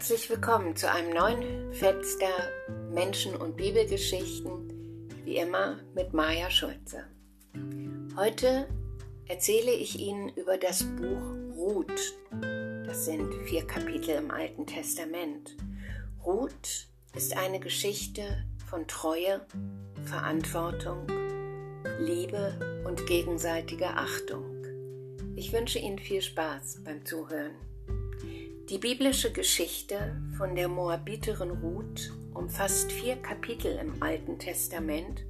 Herzlich willkommen zu einem neuen Fenster Menschen und Bibelgeschichten, wie immer mit Maja Schulze. Heute erzähle ich Ihnen über das Buch Ruth. Das sind vier Kapitel im Alten Testament. Ruth ist eine Geschichte von Treue, Verantwortung, Liebe und gegenseitiger Achtung. Ich wünsche Ihnen viel Spaß beim Zuhören. Die biblische Geschichte von der Moabiterin Ruth umfasst vier Kapitel im Alten Testament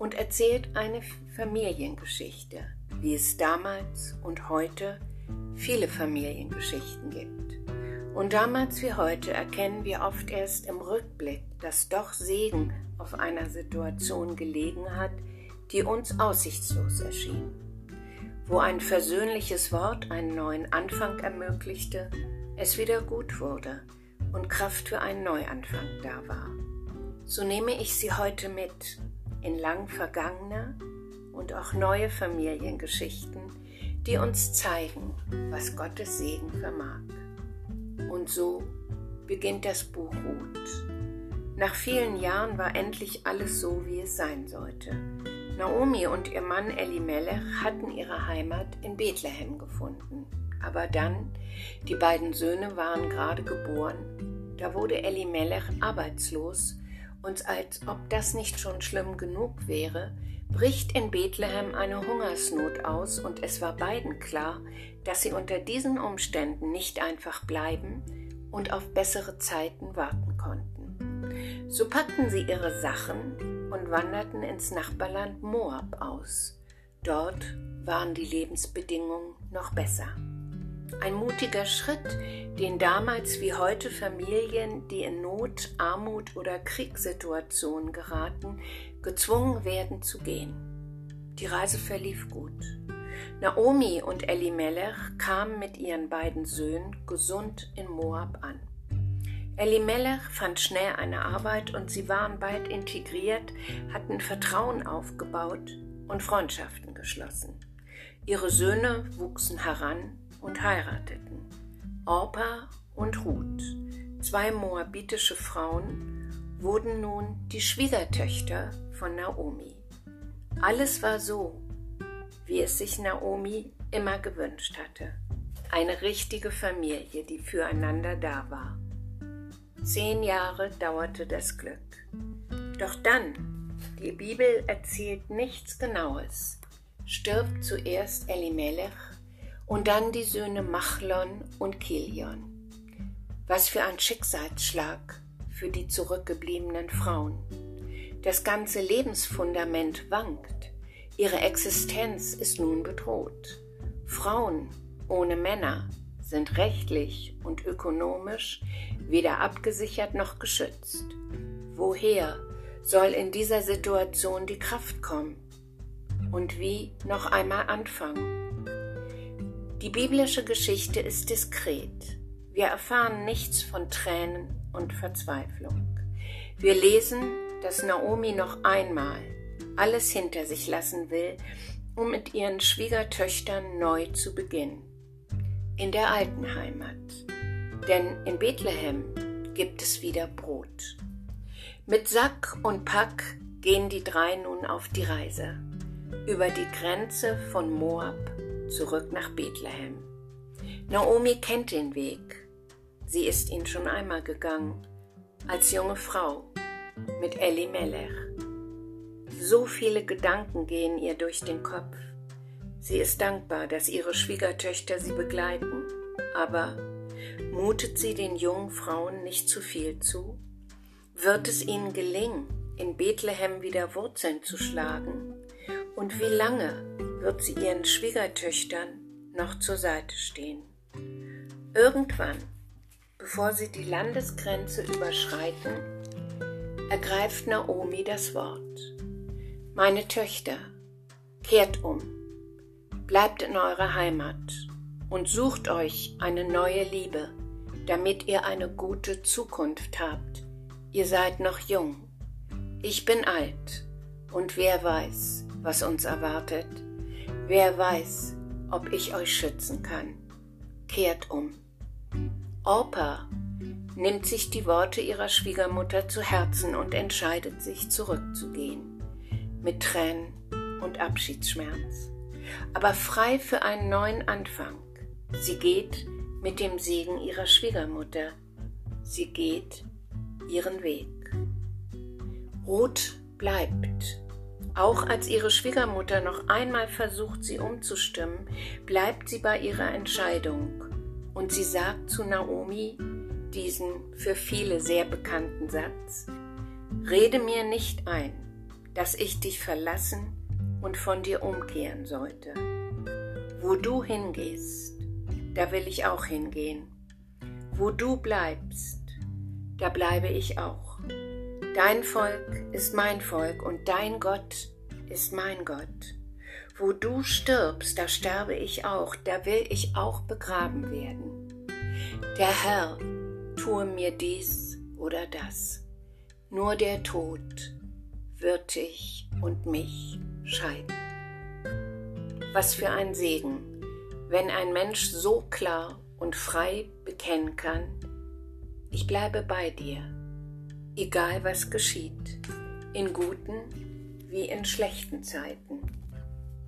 und erzählt eine Familiengeschichte, wie es damals und heute viele Familiengeschichten gibt. Und damals wie heute erkennen wir oft erst im Rückblick, dass doch Segen auf einer Situation gelegen hat, die uns aussichtslos erschien. Wo ein versöhnliches Wort einen neuen Anfang ermöglichte, es wieder gut wurde und Kraft für einen Neuanfang da war. So nehme ich Sie heute mit in lang vergangene und auch neue Familiengeschichten, die uns zeigen, was Gottes Segen vermag. Und so beginnt das Buch Ruth. Nach vielen Jahren war endlich alles so, wie es sein sollte. Naomi und ihr Mann Elimelech hatten ihre Heimat in Bethlehem gefunden. Aber dann, die beiden Söhne waren gerade geboren, da wurde Elimelech arbeitslos und als ob das nicht schon schlimm genug wäre, bricht in Bethlehem eine Hungersnot aus und es war beiden klar, dass sie unter diesen Umständen nicht einfach bleiben und auf bessere Zeiten warten konnten. So packten sie ihre Sachen und wanderten ins Nachbarland Moab aus. Dort waren die Lebensbedingungen noch besser. Ein mutiger Schritt, den damals wie heute Familien, die in Not, Armut oder Kriegssituationen geraten, gezwungen werden zu gehen. Die Reise verlief gut. Naomi und Elimelech kamen mit ihren beiden Söhnen gesund in Moab an. Elimelech fand schnell eine Arbeit und sie waren bald integriert, hatten Vertrauen aufgebaut und Freundschaften geschlossen. Ihre Söhne wuchsen heran und heirateten. Orpa und Ruth, zwei moabitische Frauen, wurden nun die Schwiegertöchter von Naomi. Alles war so, wie es sich Naomi immer gewünscht hatte. Eine richtige Familie, die füreinander da war. Zehn Jahre dauerte das Glück. Doch dann, die Bibel erzählt nichts Genaues, stirbt zuerst Elimelech und dann die Söhne Machlon und Kilion. Was für ein Schicksalsschlag für die zurückgebliebenen Frauen. Das ganze Lebensfundament wankt. Ihre Existenz ist nun bedroht. Frauen ohne Männer sind rechtlich und ökonomisch weder abgesichert noch geschützt. Woher soll in dieser Situation die Kraft kommen? Und wie noch einmal anfangen? Die biblische Geschichte ist diskret. Wir erfahren nichts von Tränen und Verzweiflung. Wir lesen, dass Naomi noch einmal alles hinter sich lassen will, um mit ihren Schwiegertöchtern neu zu beginnen. In der alten Heimat. Denn in Bethlehem gibt es wieder Brot. Mit Sack und Pack gehen die drei nun auf die Reise. Über die Grenze von Moab zurück nach Bethlehem. Naomi kennt den Weg. Sie ist ihn schon einmal gegangen, als junge Frau, mit Elimelech. So viele Gedanken gehen ihr durch den Kopf. Sie ist dankbar, dass ihre Schwiegertöchter sie begleiten, aber mutet sie den jungen Frauen nicht zu viel zu? Wird es ihnen gelingen, in Bethlehem wieder Wurzeln zu schlagen? Und wie lange wird sie ihren Schwiegertöchtern noch zur Seite stehen. Irgendwann, bevor sie die Landesgrenze überschreiten, ergreift Naomi das Wort. Meine Töchter, kehrt um, bleibt in eurer Heimat und sucht euch eine neue Liebe, damit ihr eine gute Zukunft habt. Ihr seid noch jung. Ich bin alt und wer weiß, was uns erwartet. Wer weiß, ob ich euch schützen kann. Kehrt um. Orpa nimmt sich die Worte ihrer Schwiegermutter zu Herzen und entscheidet sich zurückzugehen, mit Tränen und Abschiedsschmerz, aber frei für einen neuen Anfang. Sie geht mit dem Segen ihrer Schwiegermutter, sie geht ihren Weg. Ruth bleibt. Auch als ihre Schwiegermutter noch einmal versucht, sie umzustimmen, bleibt sie bei ihrer Entscheidung und sie sagt zu Naomi diesen für viele sehr bekannten Satz, Rede mir nicht ein, dass ich dich verlassen und von dir umkehren sollte. Wo du hingehst, da will ich auch hingehen. Wo du bleibst, da bleibe ich auch. Dein Volk ist mein Volk und dein Gott ist mein Gott. Wo du stirbst, da sterbe ich auch, da will ich auch begraben werden. Der Herr tue mir dies oder das. Nur der Tod wird dich und mich scheiden. Was für ein Segen, wenn ein Mensch so klar und frei bekennen kann, ich bleibe bei dir, egal was geschieht, in guten wie in schlechten Zeiten.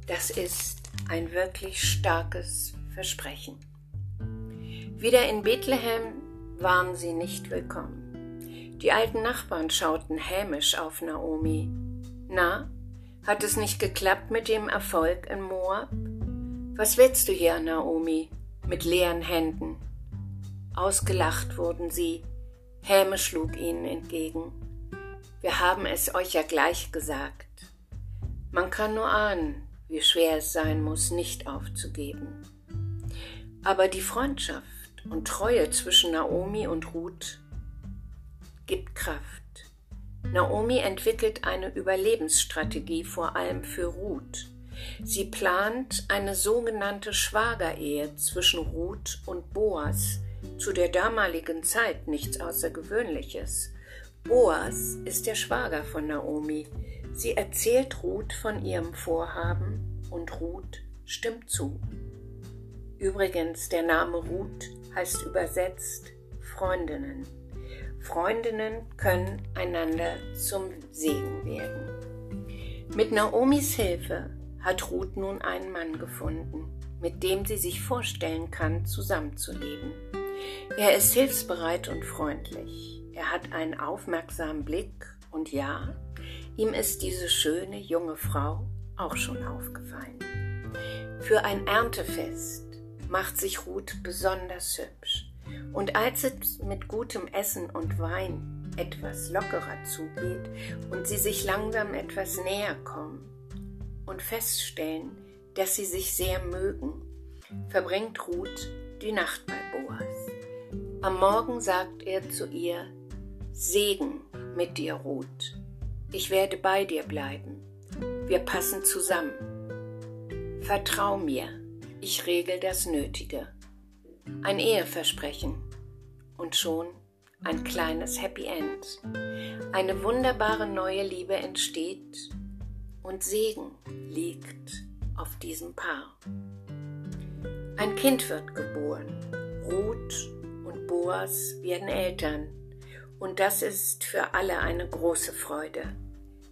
Das ist ein wirklich starkes Versprechen. Wieder in Bethlehem waren sie nicht willkommen. Die alten Nachbarn schauten hämisch auf Naomi. Na, hat es nicht geklappt mit dem Erfolg in Moab? Was willst du hier, Naomi, mit leeren Händen? Ausgelacht wurden sie. Häme schlug ihnen entgegen. Wir haben es euch ja gleich gesagt. Man kann nur ahnen, wie schwer es sein muss, nicht aufzugeben. Aber die Freundschaft und Treue zwischen Naomi und Ruth gibt Kraft. Naomi entwickelt eine Überlebensstrategie vor allem für Ruth. Sie plant eine sogenannte Schwagerehe zwischen Ruth und Boas, zu der damaligen Zeit nichts Außergewöhnliches. Boas ist der Schwager von Naomi. Sie erzählt Ruth von ihrem Vorhaben und Ruth stimmt zu. Übrigens, der Name Ruth heißt übersetzt Freundinnen. Freundinnen können einander zum Segen werden. Mit Naomis Hilfe hat Ruth nun einen Mann gefunden, mit dem sie sich vorstellen kann, zusammenzuleben. Er ist hilfsbereit und freundlich. Er hat einen aufmerksamen Blick und ja, ihm ist diese schöne junge Frau auch schon aufgefallen. Für ein Erntefest macht sich Ruth besonders hübsch. Und als es mit gutem Essen und Wein etwas lockerer zugeht und sie sich langsam etwas näher kommen und feststellen, dass sie sich sehr mögen, verbringt Ruth die Nacht bei Boas. Am Morgen sagt er zu ihr, Segen mit dir, Ruth. Ich werde bei dir bleiben. Wir passen zusammen. Vertrau mir ich regel das Nötige. Ein Eheversprechen. Und schon ein kleines Happy End. Eine wunderbare neue Liebe entsteht und Segen liegt auf diesem Paar. Ein Kind wird geboren. Und Boas werden Eltern. Und das ist für alle eine große Freude.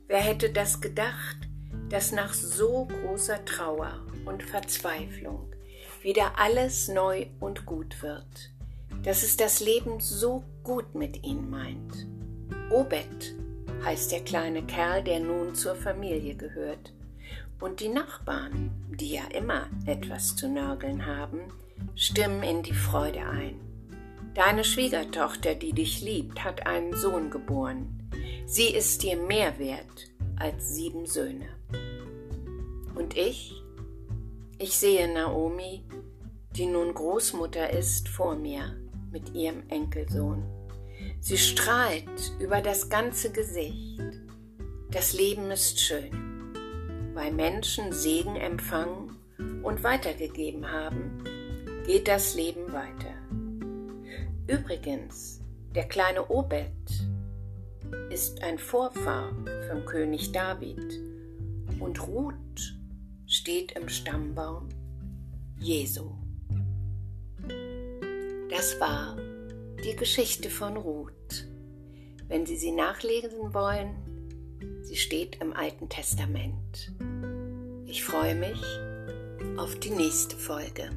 Wer hätte das gedacht, dass nach so großer Trauer und Verzweiflung wieder alles neu und gut wird, dass es das Leben so gut mit ihnen meint. Obed heißt der kleine Kerl, der nun zur Familie gehört. Und die Nachbarn, die ja immer etwas zu nörgeln haben, stimmen in die Freude ein. Deine Schwiegertochter, die dich liebt, hat einen Sohn geboren. Sie ist dir mehr wert als sieben Söhne. Und ich? Ich sehe Naomi, die nun Großmutter ist, vor mir mit ihrem Enkelsohn. Sie strahlt über das ganze Gesicht. Das Leben ist schön, weil Menschen Segen empfangen und weitergegeben haben, geht das Leben weiter. Übrigens, der kleine Obed ist ein Vorfahr vom König David und Ruth steht im Stammbaum Jesu. Das war die Geschichte von Ruth. Wenn Sie sie nachlesen wollen, sie steht im Alten Testament. Ich freue mich auf die nächste Folge.